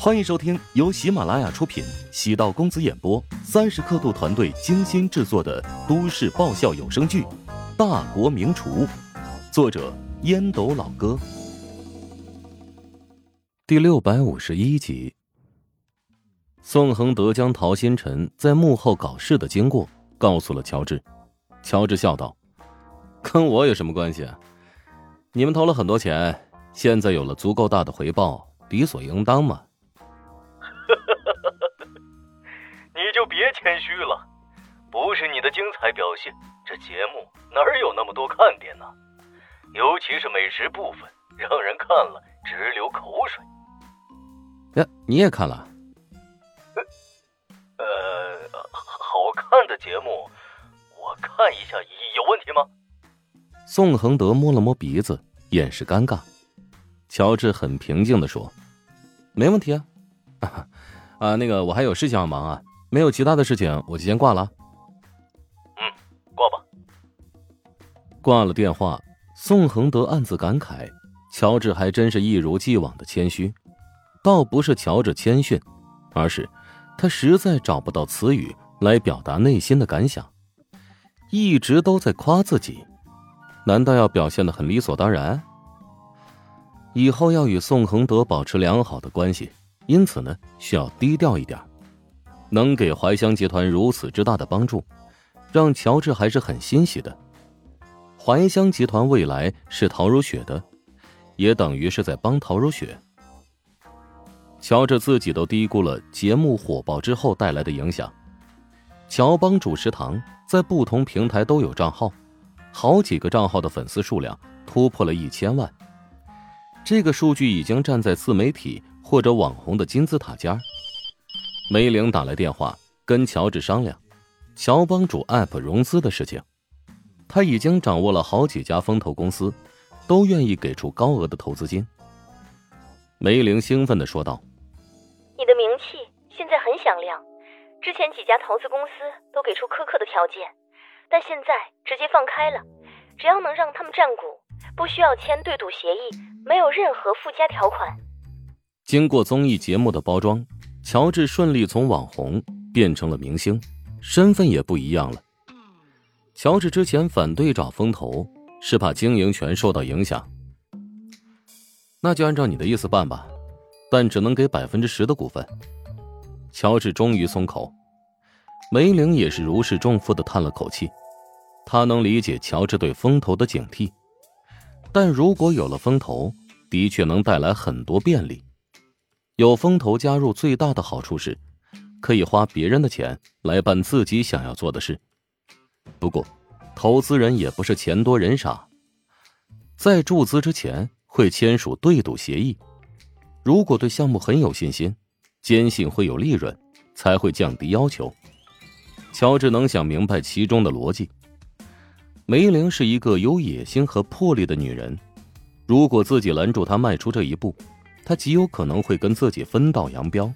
欢迎收听由喜马拉雅出品、喜道公子演播、三十刻度团队精心制作的都市爆笑有声剧《大国名厨》，作者烟斗老哥，第六百五十一集。宋恒德将陶新辰在幕后搞事的经过告诉了乔治，乔治笑道：“跟我有什么关系啊？你们投了很多钱，现在有了足够大的回报，理所应当嘛。”你就别谦虚了，不是你的精彩表现，这节目哪有那么多看点呢？尤其是美食部分，让人看了直流口水。呀，你也看了？呃，好看的节目，我看一下有问题吗？宋恒德摸了摸鼻子，掩饰尴尬。乔治很平静的说：“没问题啊。”啊，那个我还有事情要忙啊，没有其他的事情，我就先挂了。嗯，挂吧。挂了电话，宋恒德暗自感慨：乔治还真是一如既往的谦虚。倒不是乔治谦逊，而是他实在找不到词语来表达内心的感想。一直都在夸自己，难道要表现的很理所当然？以后要与宋恒德保持良好的关系。因此呢，需要低调一点。能给怀香集团如此之大的帮助，让乔治还是很欣喜的。怀香集团未来是陶如雪的，也等于是在帮陶如雪。乔治自己都低估了节目火爆之后带来的影响。乔帮主食堂在不同平台都有账号，好几个账号的粉丝数量突破了一千万。这个数据已经站在自媒体。或者网红的金字塔尖儿梅玲打来电话跟乔治商量，乔帮主 App 融资的事情。他已经掌握了好几家风投公司，都愿意给出高额的投资金。梅玲兴奋的说道：“你的名气现在很响亮，之前几家投资公司都给出苛刻的条件，但现在直接放开了，只要能让他们占股，不需要签对赌协议，没有任何附加条款。”经过综艺节目的包装，乔治顺利从网红变成了明星，身份也不一样了。乔治之前反对找风投，是怕经营权受到影响。那就按照你的意思办吧，但只能给百分之十的股份。乔治终于松口，梅玲也是如释重负的叹了口气。他能理解乔治对风投的警惕，但如果有了风投，的确能带来很多便利。有风投加入，最大的好处是，可以花别人的钱来办自己想要做的事。不过，投资人也不是钱多人傻，在注资之前会签署对赌协议。如果对项目很有信心，坚信会有利润，才会降低要求。乔治能想明白其中的逻辑。梅玲是一个有野心和魄力的女人，如果自己拦住她迈出这一步。他极有可能会跟自己分道扬镳。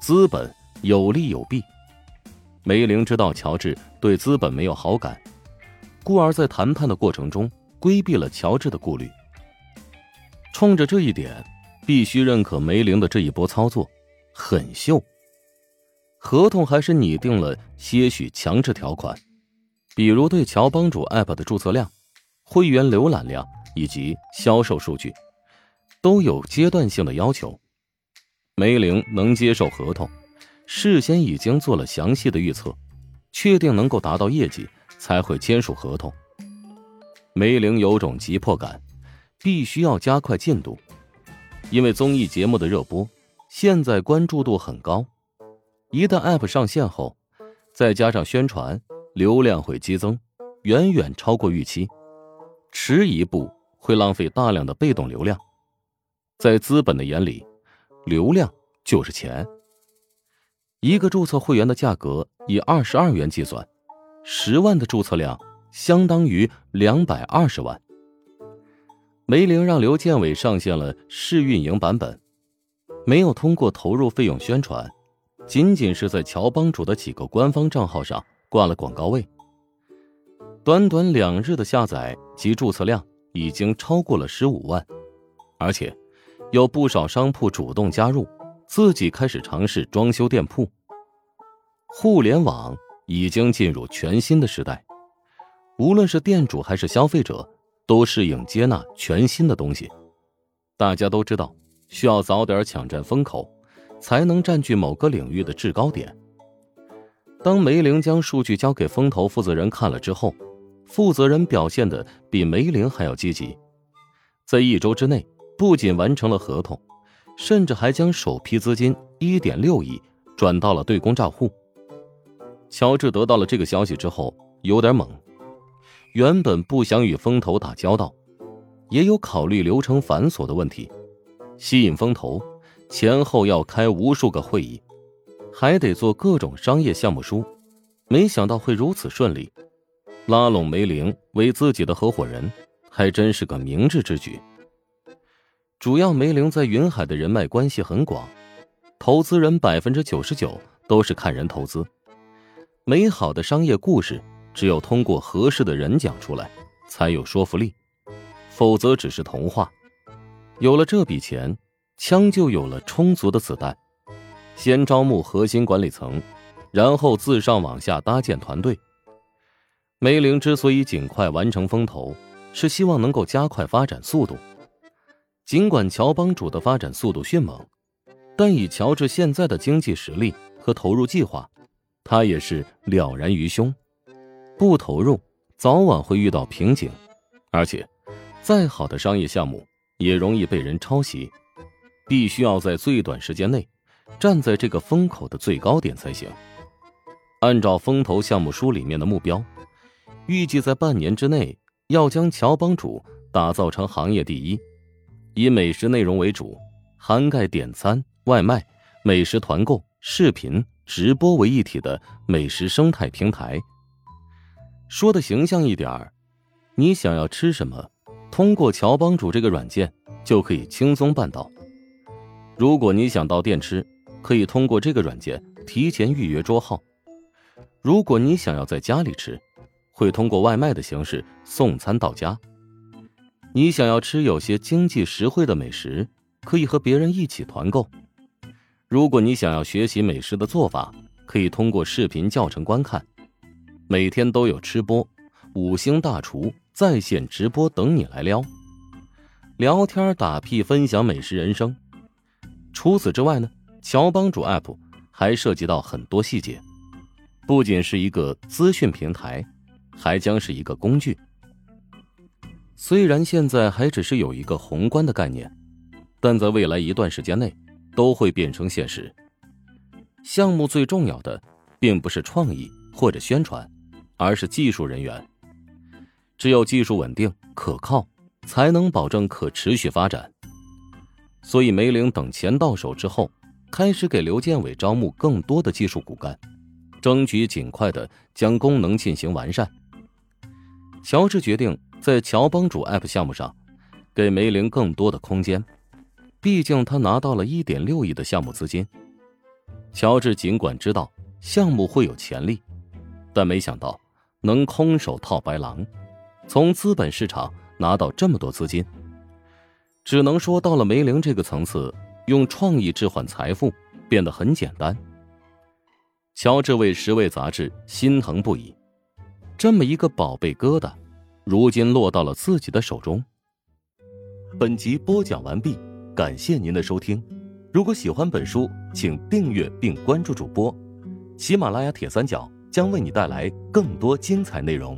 资本有利有弊，梅玲知道乔治对资本没有好感，故而在谈判的过程中规避了乔治的顾虑。冲着这一点，必须认可梅玲的这一波操作，很秀。合同还是拟定了些许强制条款，比如对乔帮主 App 的注册量、会员浏览量以及销售数据。都有阶段性的要求，梅玲能接受合同，事先已经做了详细的预测，确定能够达到业绩才会签署合同。梅玲有种急迫感，必须要加快进度，因为综艺节目的热播，现在关注度很高，一旦 App 上线后，再加上宣传，流量会激增，远远超过预期，迟一步会浪费大量的被动流量。在资本的眼里，流量就是钱。一个注册会员的价格以二十二元计算，十万的注册量相当于两百二十万。梅玲让刘建伟上线了试运营版本，没有通过投入费用宣传，仅仅是在乔帮主的几个官方账号上挂了广告位。短短两日的下载及注册量已经超过了十五万，而且。有不少商铺主动加入，自己开始尝试装修店铺。互联网已经进入全新的时代，无论是店主还是消费者，都适应接纳全新的东西。大家都知道，需要早点抢占风口，才能占据某个领域的制高点。当梅玲将数据交给风投负责人看了之后，负责人表现的比梅玲还要积极，在一周之内不仅完成了合同，甚至还将首批资金一点六亿转到了对公账户。乔治得到了这个消息之后，有点懵。原本不想与风投打交道，也有考虑流程繁琐的问题。吸引风投，前后要开无数个会议，还得做各种商业项目书。没想到会如此顺利，拉拢梅玲为自己的合伙人，还真是个明智之举。主要梅玲在云海的人脉关系很广，投资人百分之九十九都是看人投资。美好的商业故事，只有通过合适的人讲出来，才有说服力，否则只是童话。有了这笔钱，枪就有了充足的子弹。先招募核心管理层，然后自上往下搭建团队。梅玲之所以尽快完成风投，是希望能够加快发展速度。尽管乔帮主的发展速度迅猛，但以乔治现在的经济实力和投入计划。他也是了然于胸，不投入，早晚会遇到瓶颈，而且，再好的商业项目也容易被人抄袭，必须要在最短时间内，站在这个风口的最高点才行。按照风投项目书里面的目标，预计在半年之内要将乔帮主打造成行业第一，以美食内容为主，涵盖点餐、外卖、美食团购、视频。直播为一体的美食生态平台。说的形象一点儿，你想要吃什么，通过乔帮主这个软件就可以轻松办到。如果你想到店吃，可以通过这个软件提前预约桌号。如果你想要在家里吃，会通过外卖的形式送餐到家。你想要吃有些经济实惠的美食，可以和别人一起团购。如果你想要学习美食的做法，可以通过视频教程观看。每天都有吃播、五星大厨在线直播等你来撩，聊天打屁分享美食人生。除此之外呢，乔帮主 App 还涉及到很多细节，不仅是一个资讯平台，还将是一个工具。虽然现在还只是有一个宏观的概念，但在未来一段时间内。都会变成现实。项目最重要的，并不是创意或者宣传，而是技术人员。只有技术稳定可靠，才能保证可持续发展。所以梅岭等钱到手之后，开始给刘建伟招募更多的技术骨干，争取尽快的将功能进行完善。乔治决定在乔帮主 App 项目上，给梅林更多的空间。毕竟他拿到了一点六亿的项目资金，乔治尽管知道项目会有潜力，但没想到能空手套白狼，从资本市场拿到这么多资金。只能说到了梅林这个层次，用创意置换财富变得很简单。乔治为《十位》杂志心疼不已，这么一个宝贝疙瘩，如今落到了自己的手中。本集播讲完毕。感谢您的收听，如果喜欢本书，请订阅并关注主播。喜马拉雅铁三角将为你带来更多精彩内容。